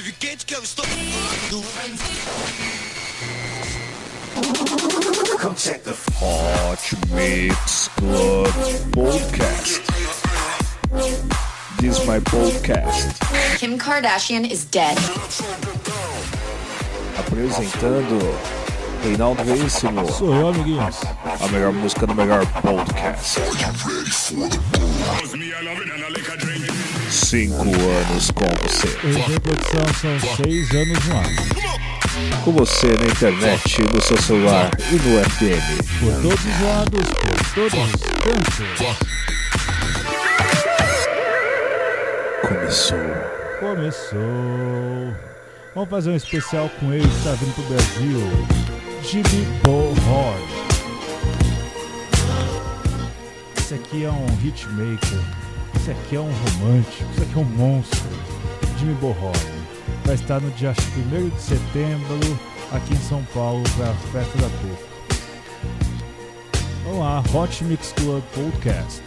quente que eu estou. Hot Mix Club Podcast. This is my podcast. Kim Kardashian is dead. Apresentando Reinaldo Veríssimo, Sou eu, amiguinhos. a melhor música do melhor podcast. Cinco anos com você. Hoje a produção são seis anos no ar. Com você na internet, no seu celular e no FM. Por todos os lados, por todos os cantos. Começou. Começou. Vamos fazer um especial com ele que tá vindo pro Brasil. Jimmy Bohorn. Esse aqui é um hitmaker. Esse aqui é um romântico. Esse aqui é um monstro. Jimmy Bohorn. Vai estar no dia 1 de setembro aqui em São Paulo para a festa da Toca. Vamos lá, Hot Mix Club Podcast.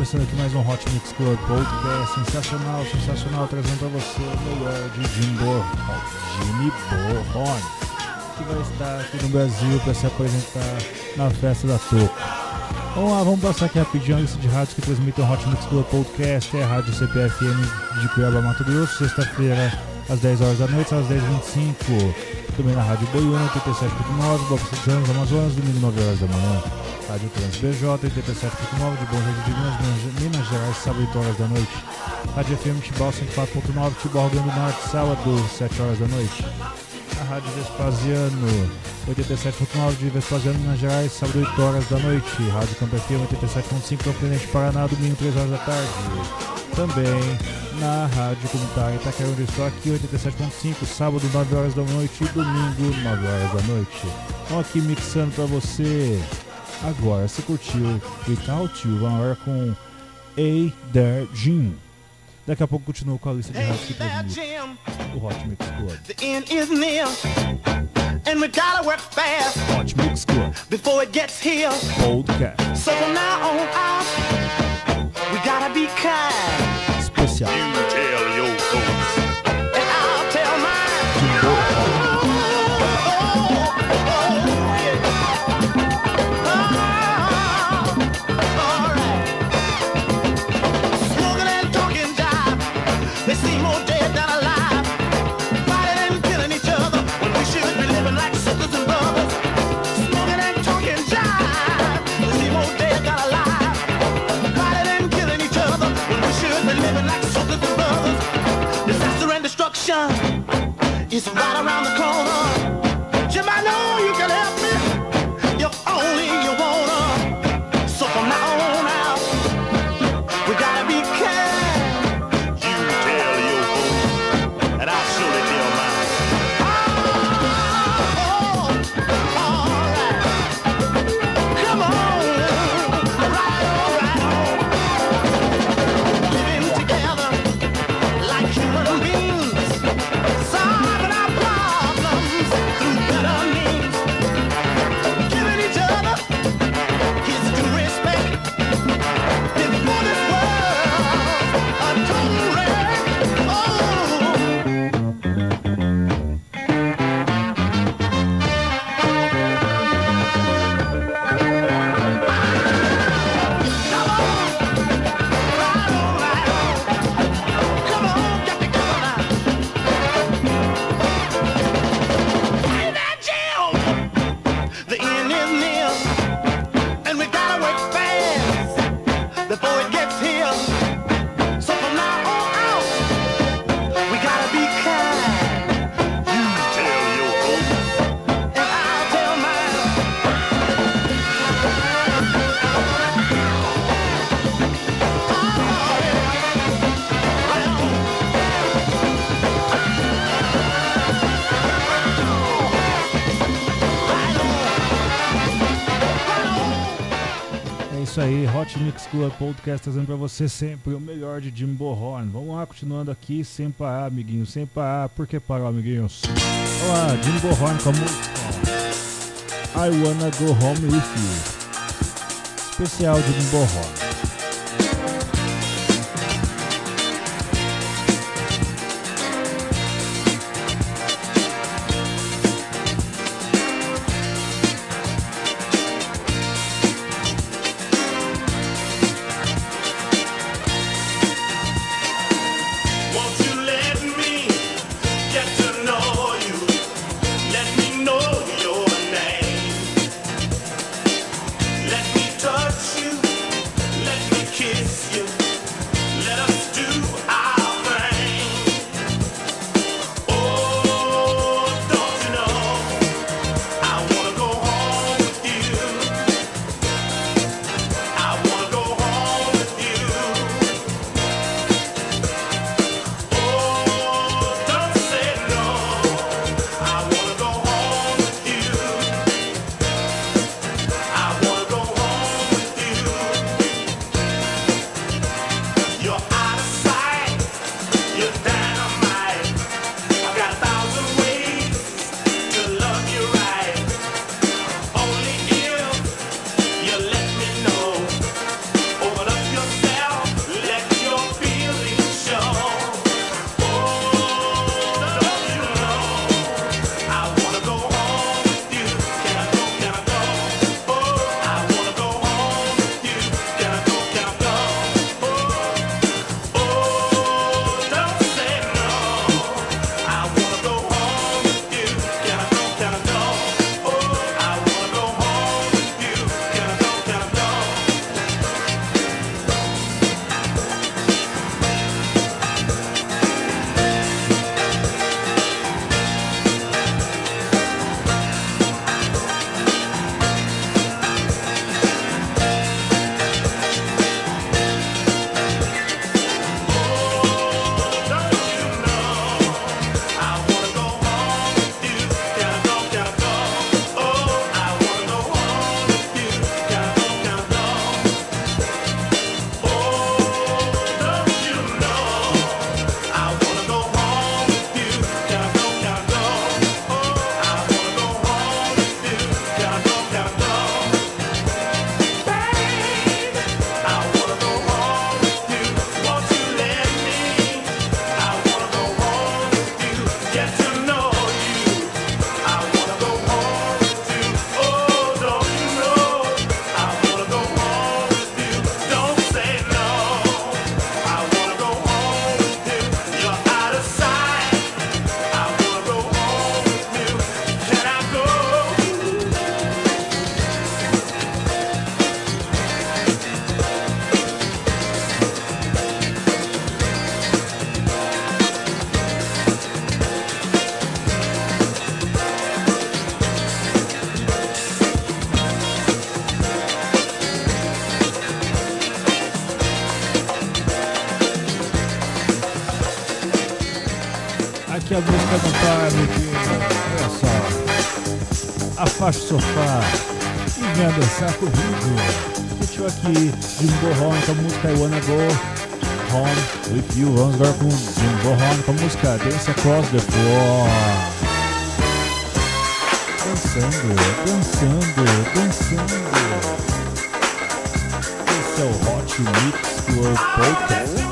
Começando aqui mais um Hot Mix Club Podcast. Sensacional, sensacional. Trazendo para você o melhor de Jim Borhon, Jimmy Borhon, que vai estar aqui no Brasil para se apresentar na festa da Toco. Vamos lá, vamos passar aqui rapidinho a lista de rádios que transmitem o Hot Mix Club Podcast. É a Rádio CPFM de Cuiabá, Mato Grosso, sexta-feira às 10 horas da noite, às 10h25. Também na Rádio Boiúna, 87.9, Boca Santos, Amazonas, domingo 9 horas da manhã. Rádio Trans BJ, 87.9 de Bom Jardim de Minas, Minas Gerais, sábado 8 horas da noite. Rádio FM Tibau 104.9, Tibau Rio Grande do Norte, sábado 7 horas da noite. A Rádio Vespasiano, 87.9 de Vespasiano, Minas Gerais, sábado 8 horas da noite. Rádio Campo FM 87.5, Campo Paraná, domingo 3 horas da tarde. Também na Rádio Comunitária Itaquera, onde estou aqui, 87.5, sábado 9 horas da noite e domingo 9 horas da noite. Vamos aqui mixando pra você. Agora, você curtiu Without You, vamos agora com A There Jim. Daqui a pouco continuo com a lista de Hey rádios que Jim. o Hot Mix Club. The end is near, and we gotta work fast Hot Mix Club before it gets here. Podcast So from now on out, we gotta be kind, especial. Right around the corner. Hot Mix Club Podcast trazendo pra você sempre o melhor de Jim Borhon. Vamos lá, continuando aqui, sem parar, amiguinhos, sem parar. Por que parar, amiguinhos? Vamos lá, Jim Borhon com a música I Wanna Go Home With You. Especial de Jim Borhon. Só. Afaste o sofá e venha dançar comigo. Curtiu aqui Jimbo Horn com a música I Wanna Go Home With You. Vamos agora com Jimbo Horn com a música Dance Across the Floor. Dançando, dançando, dançando. Esse é o Hot Mix Club Podcast.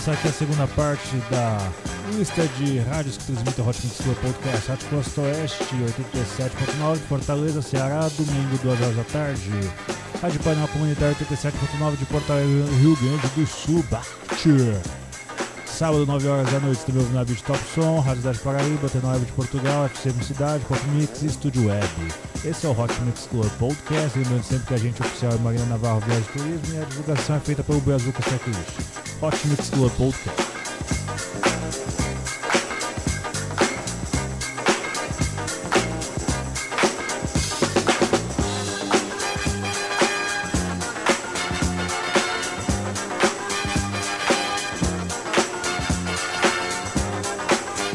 Passar aqui a segunda parte da lista de rádios que transmitem o Hot Mix Club Podcast. Rádio Costa Oeste, 87.9 de Fortaleza, Ceará, domingo, 2 horas da tarde. Rádio Painel Comunitário, 87.9 de Porto Alegre, Rio Grande do Sul, Bate. Sábado, 9 horas da noite, também ouvindo na Beat Top Som, Rádio Cidade Paraíba, T9 de Portugal, FCM Cidade, Pop Mix e Estúdio Web. Esse é o Hot Mix Club Podcast, lembrando sempre que a gente oficial é Marina Navarro Viagem Turismo e a divulgação é feita pelo Brazuca Checklist. Hot Mix Club Podcast.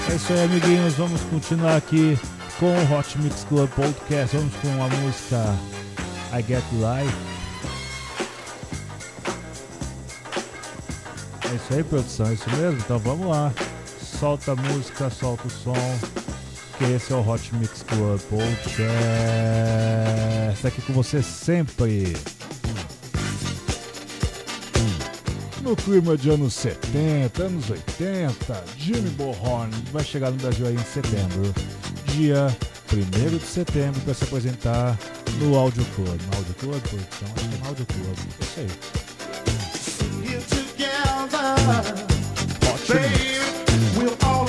É isso aí, amiguinhos. Vamos continuar aqui com o Hot Mix Club Podcast. Vamos com a música I Get Life. É isso aí, produção. É isso mesmo? Então vamos lá. Solta a música, solta o som. Que esse é o Hot Mix Club Podcast. Aqui com você sempre. No clima de anos 70, anos 80, Jimmy Bohorn vai chegar no Brasil aí em setembro. Dia 1 de setembro para se apresentar no Audio Club. No Audio Club, produção? É no Audio Club. É isso aí. Here together, Hot Mix baby, we're all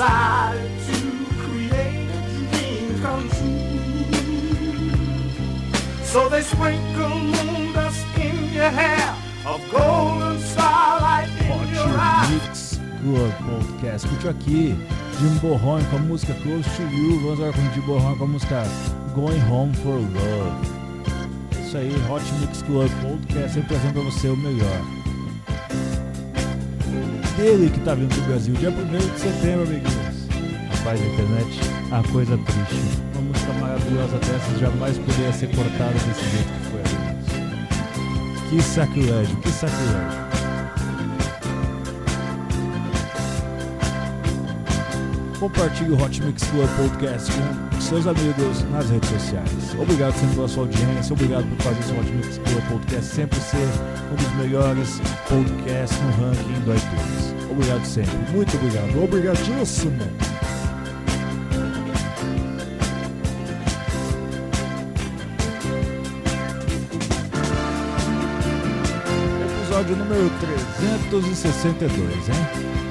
decided to create a dream come true. So they sprinkle moon dust in your hair, of golden starlight in your Hot eyes. Mix Club Podcast. Curte aqui Jim Borron com a música Close to You. Vamos agora com Jim Borron com a música Going Home for Love. Isso aí, Hot Mix Club Podcast, sempre trazendo pra você o melhor. Dele que tá vindo do Brasil, dia 1 de setembro, amiguinhos. Rapaz, internet, a coisa triste. Uma música maravilhosa dessas jamais poderia ser cortada desse jeito que foi, amiguinhos. Que sacrilégio, que sacrilégio. Compartilhe o Hot Mix Club Podcast com seus amigos nas redes sociais. Obrigado sempre pela sua audiência, obrigado por fazer esse Hot Mix Club Podcast sempre ser um dos melhores podcasts no ranking do iTunes. Obrigado sempre, muito obrigado, obrigadíssimo. Episódio número 362, hein?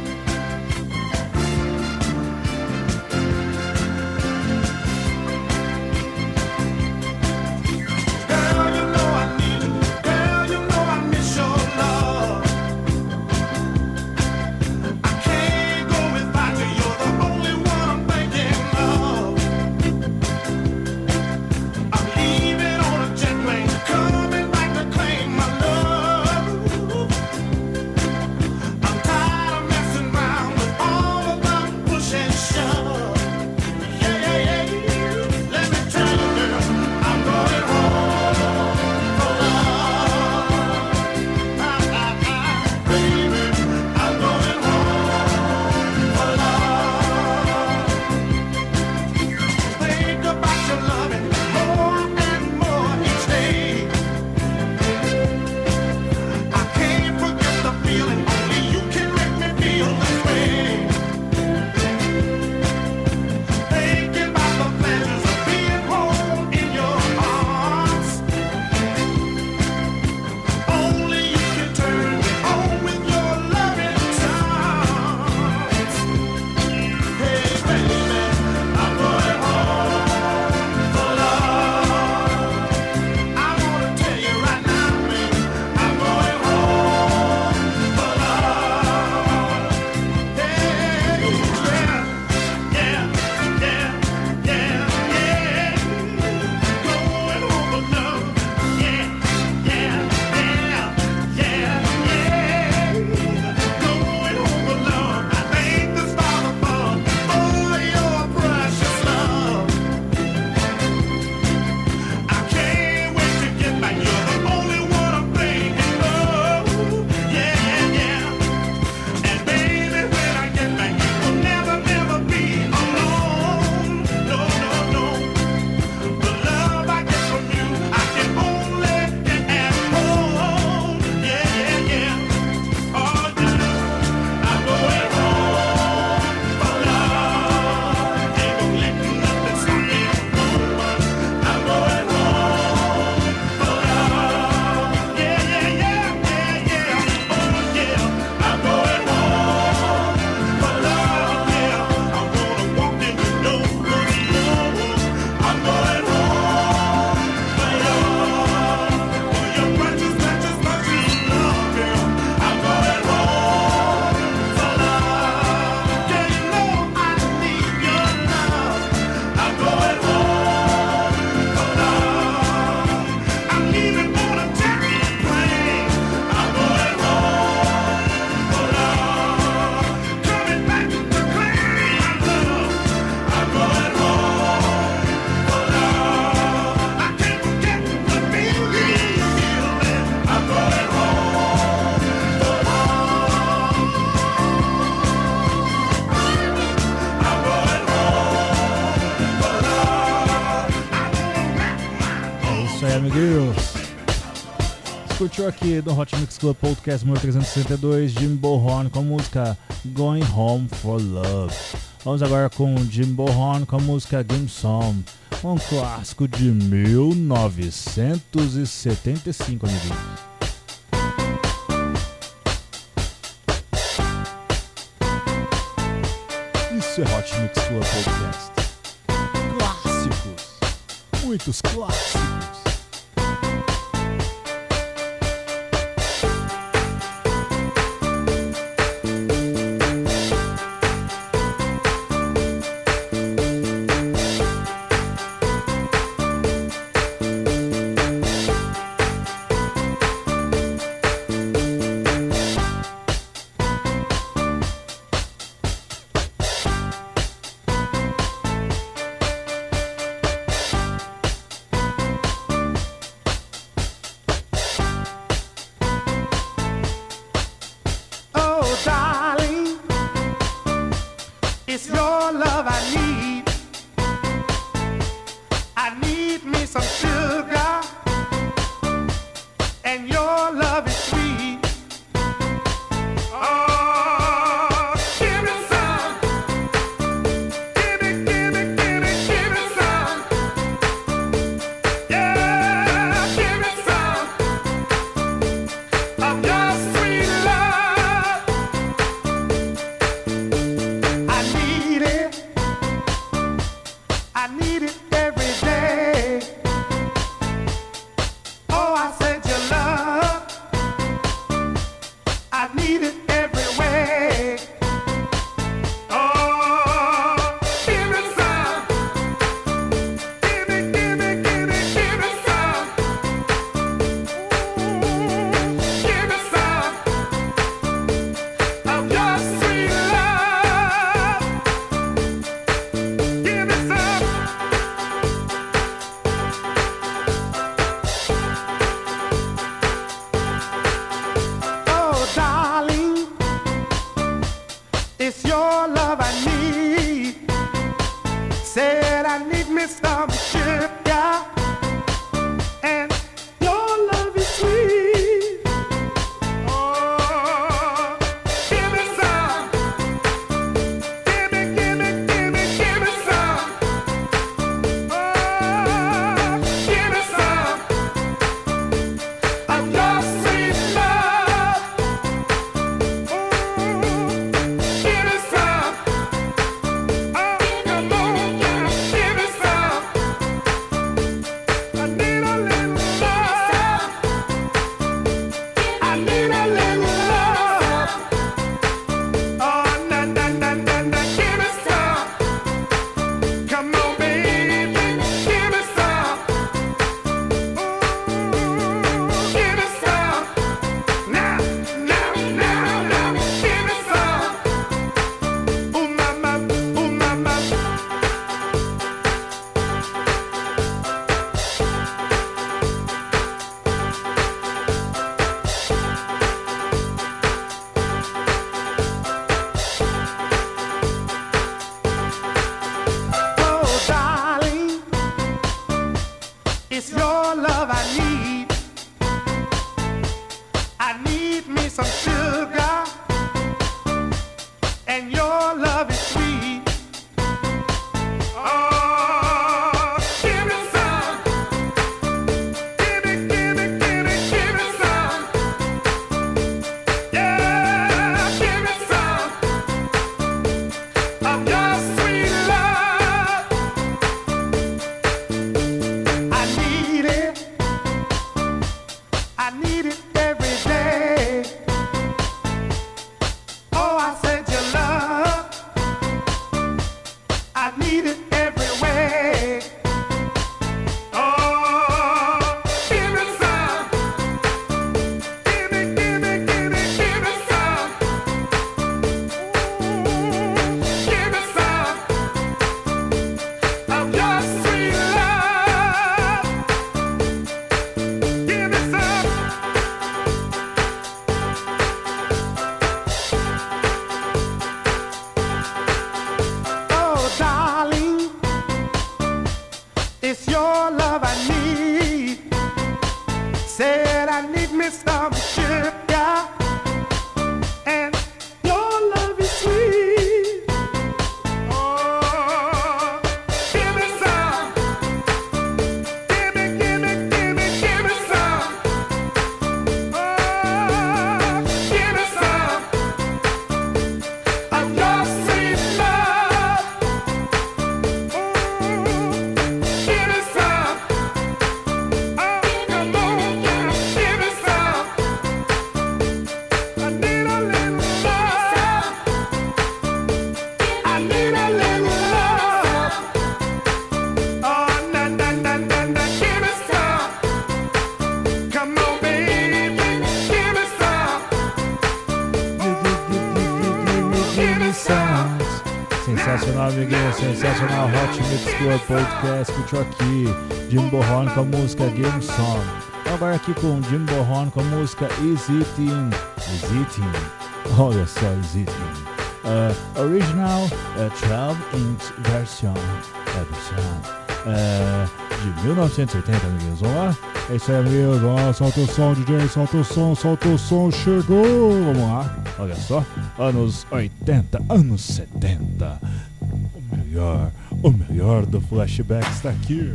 aqui do Hot Mix Club Podcast número 362, Jim com a música Going Home for Love. Vamos agora com Jim Horn com a música Game Song, um clássico de 1975, amiguinho. Isso é Hot Mix Club Podcast. Clássicos. Muitos clássicos. Sensacional, amiguinho, sensacional Hot Mix Club Podcast curtiu aqui. Jim Bohorn com a música Game Song. Agora aqui com Jim Bohorn com a música Is Eating. Is Eating. Olha só, Is Eating. Uh, original uh, 12 inch version. É, versão. Uh, de 1980, amiguinhos. Vamos lá? É isso aí, amigos. Vamos lá, solta o som, DJ. Solta o som, solta o som. Chegou. Vamos lá. Olha só. Anos 80, anos 70. O melhor, o melhor do flashback está aqui.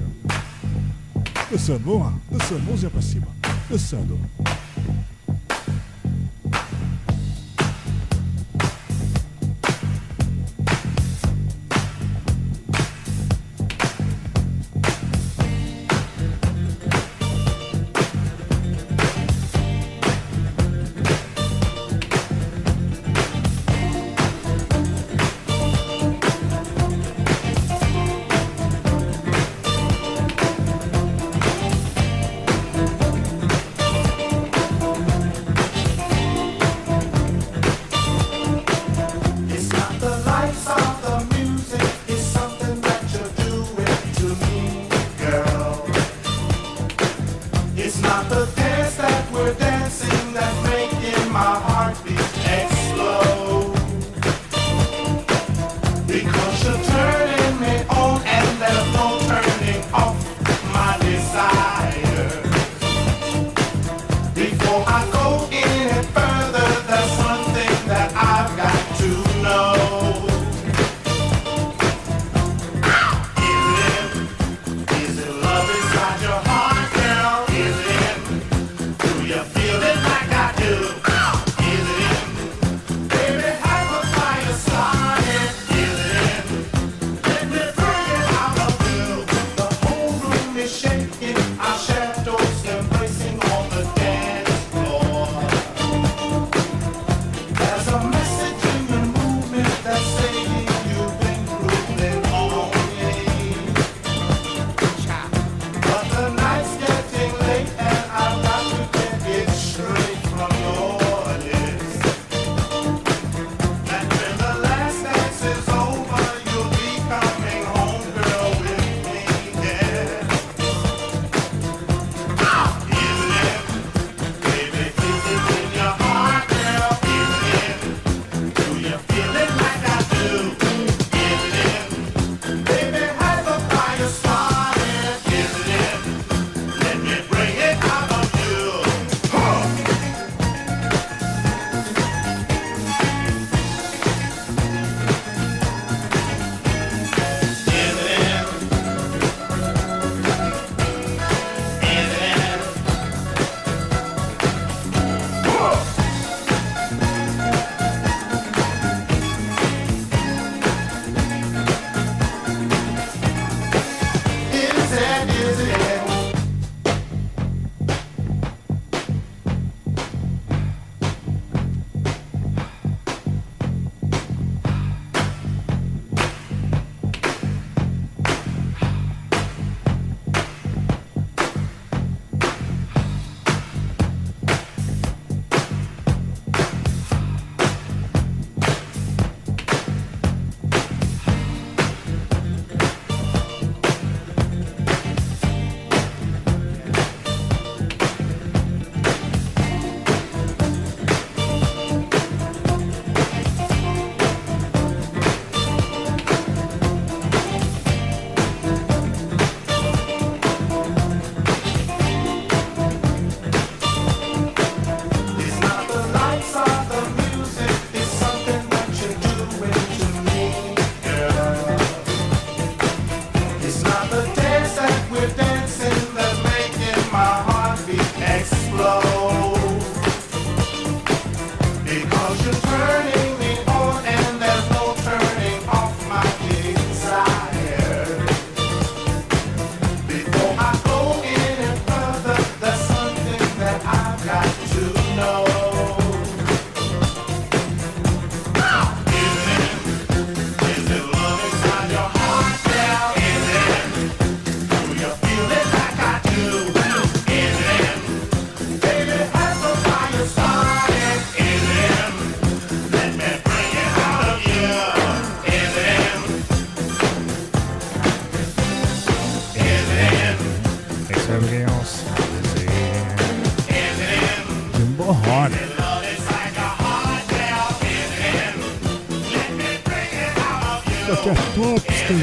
Dançando, vamos lá. Dançando, mãozinha pra cima. Dançando. Topster.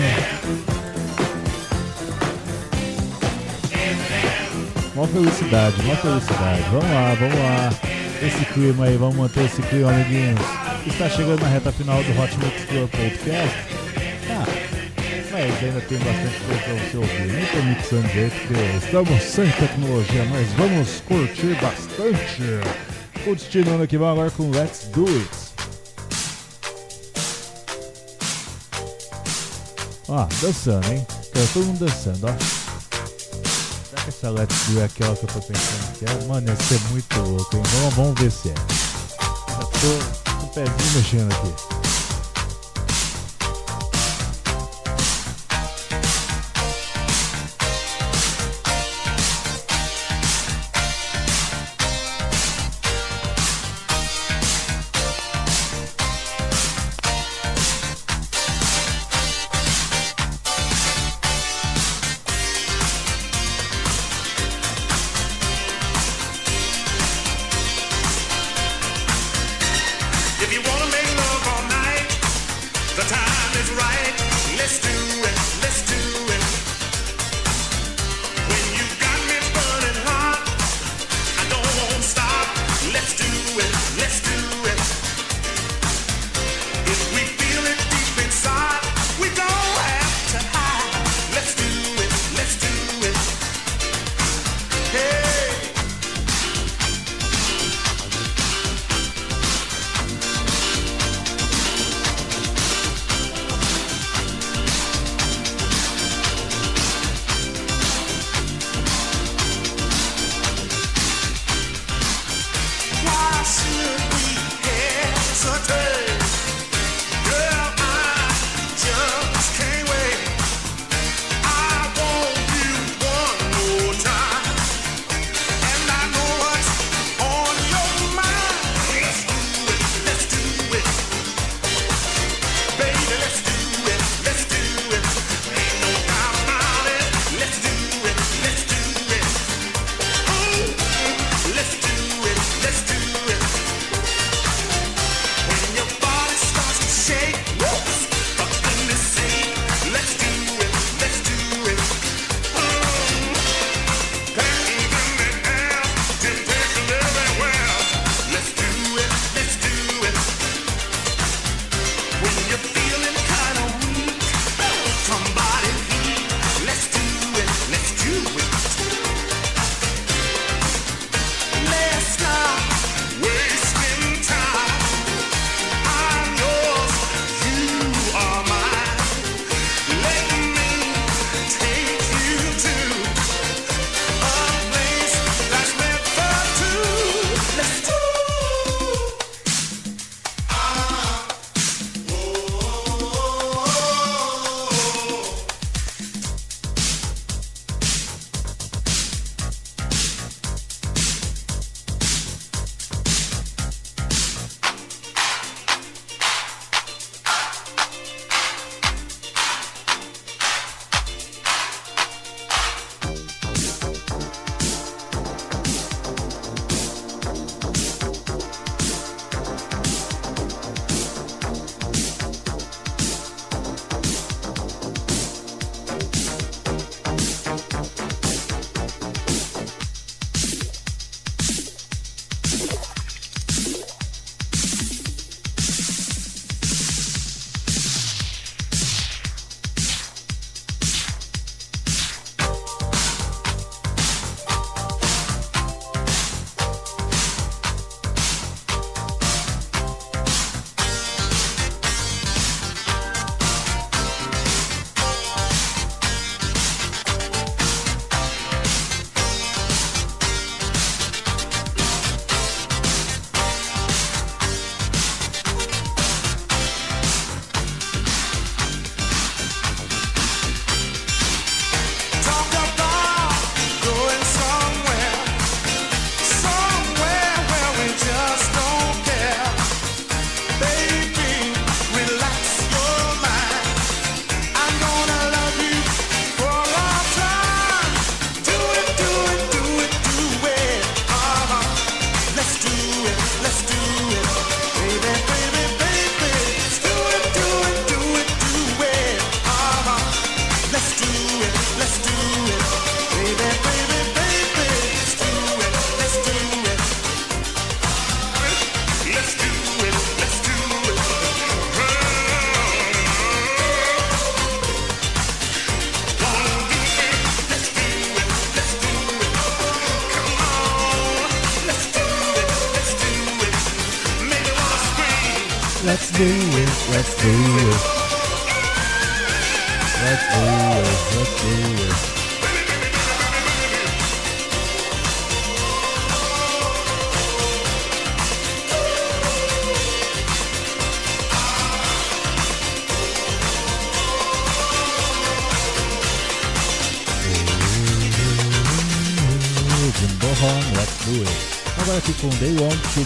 Mó felicidade, mó felicidade. Vamos lá, vamos lá. Esse clima aí, vamos manter esse clima, amiguinhos. Está chegando na reta final do Hot Mix Club Podcast. Ah, mas ainda tem bastante coisa pra você ouvir. Nem tô mixando direito, porque estamos sem tecnologia, mas vamos curtir bastante. Continuando aqui, vamos agora com Let's Do It. Ó, dançando, hein? Quero todo mundo dançando, ó. Será que essa Let's Do é aquela que eu tô pensando que é? Mano, ia ser muito louco, hein? Vamos, vamos ver se é. Já tô com o pezinho mexendo aqui.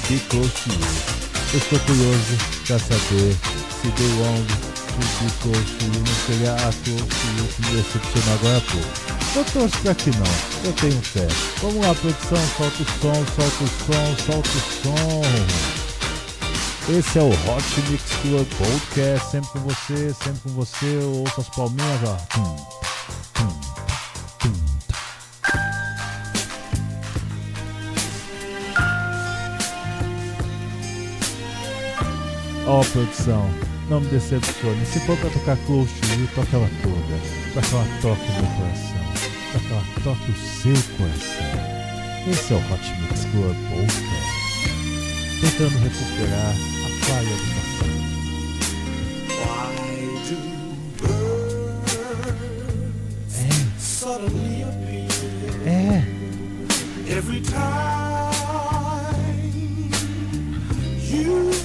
Be Close. Eu estou curioso para saber se They Want to Be Close não seria a Close to que me decepcionou agora há pouco. Eu torço para que não, eu tenho fé. Vamos lá, produção, solta o som, solta o som, solta o som. Esse é o Hot Mix Club Podcast, sempre com você, sempre com você. Ouço as palminhas, ó. Tum, Ó, produção, não me decepcione. Se for pra tocar Close to You, toca ela toda. Pra que ela toque o meu coração. Pra que ela toque o seu coração. Esse é o Hot Mix Club Podcast. Tentando recuperar a falha do passado. Why do birds suddenly appear É, é. every time you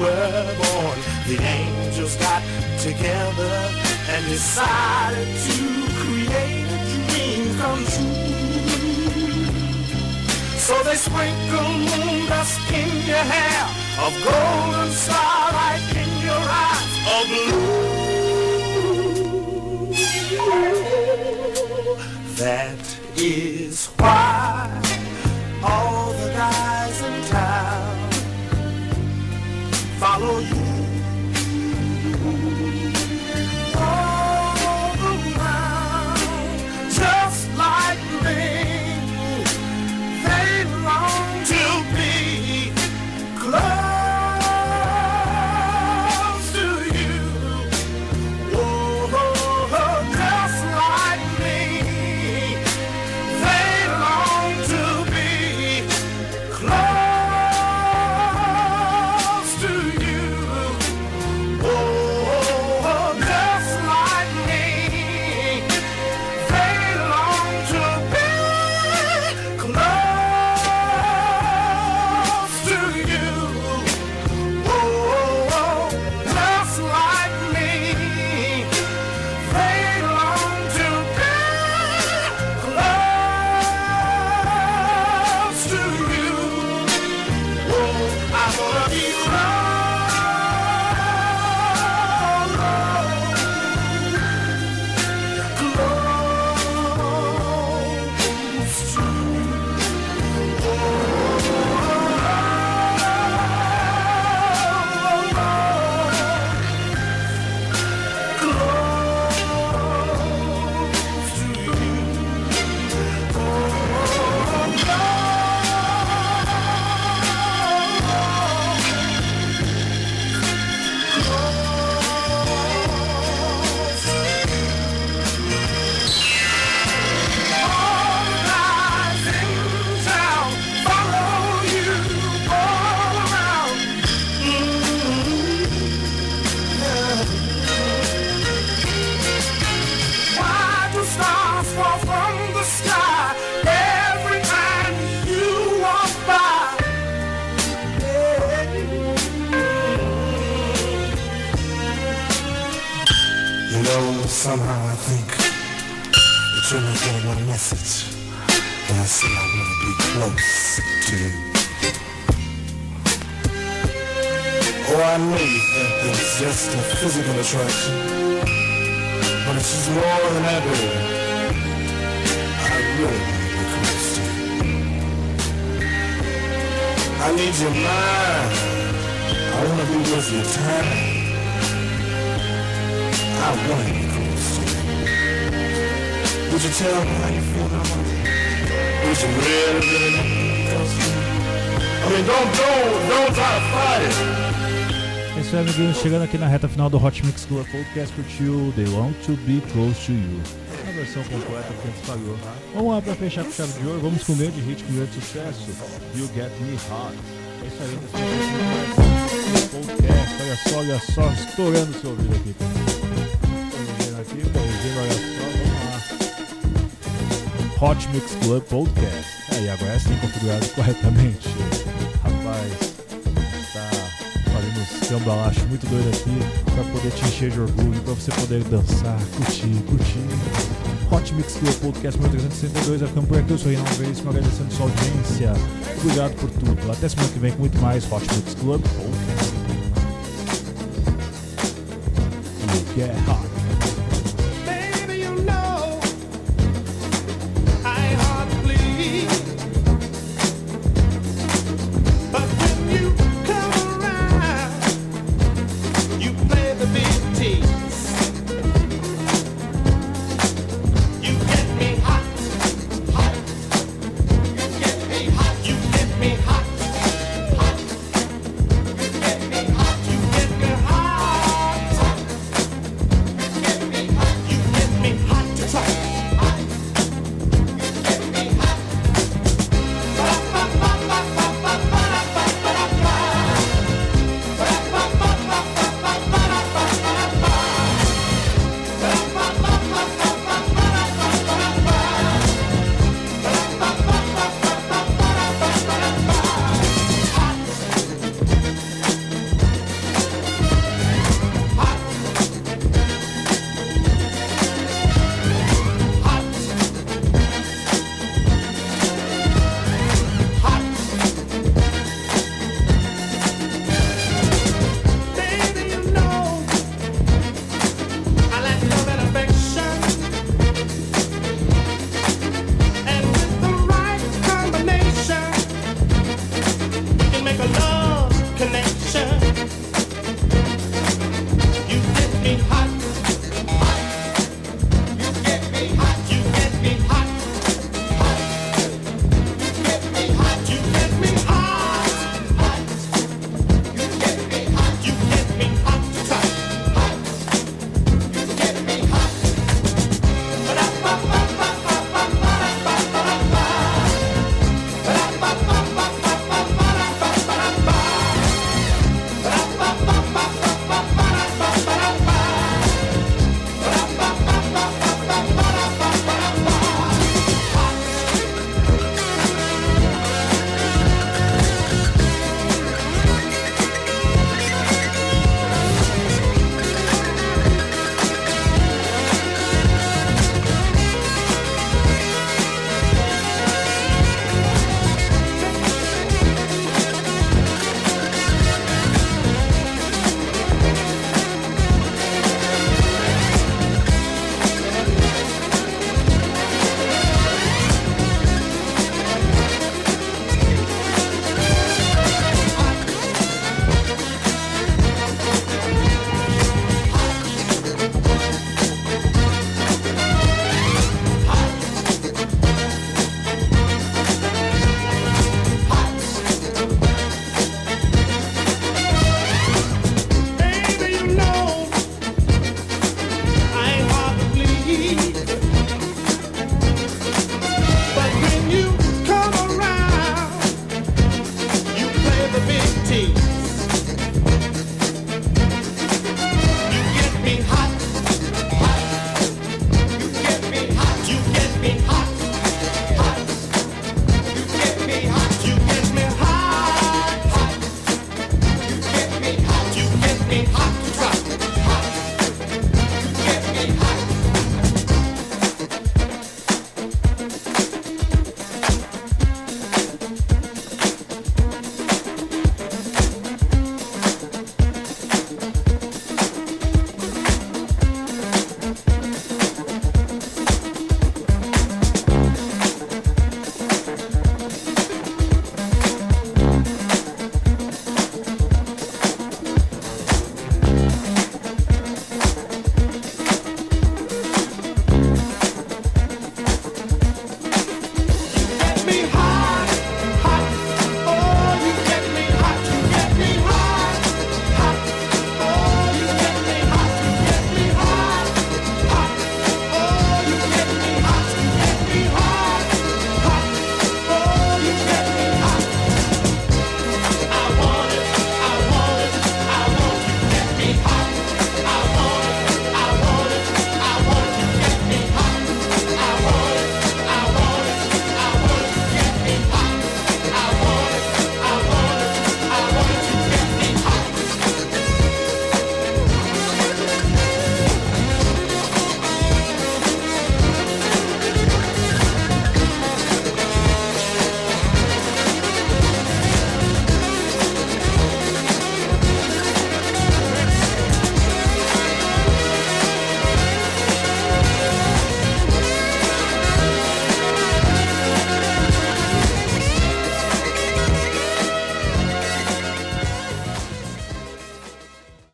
were born, the angels got together and decided to create a dream come true. So they sprinkled moon dust in your hair, of golden starlight in your eyes, of blue. That is why somehow I think that you're not getting my message. When I say I want to be close to you. Oh, I know you think that it's just a physical attraction. But it's just more than that, baby. I really want to be close to you. I need your mind. I want to be with you time. I want to Would you tell me how you feel about? Would you really, really you? I mean, don't, don't, don't try to fight it. É isso aí, amiguinhos. Chegando aqui na reta final do Hot Mix Club Podcast curtiu They Want to Be Close to You. A versão completa que a gente falhou. Vamos lá pra fechar com chave de ouro. Vamos com grande hit, com grande sucesso. You Get Me Hot. É isso aí, nesse podcast. Olha só, olha só, estourando o seu ouvido aqui. Corrigindo Hot Mix Club Podcast. Aí, agora é assim configurado corretamente. Rapaz, tá fazendo uns cambalacho muito doido aqui pra poder te encher de orgulho, pra você poder dançar, curtir, curtir. Hot Mix Club Podcast número 362, eu ficando por aqui, eu sou Reinaldo Veríssimo, agradecendo sua audiência. Obrigado por tudo. Até semana que vem com muito mais Hot Mix Club Podcast. Get hot.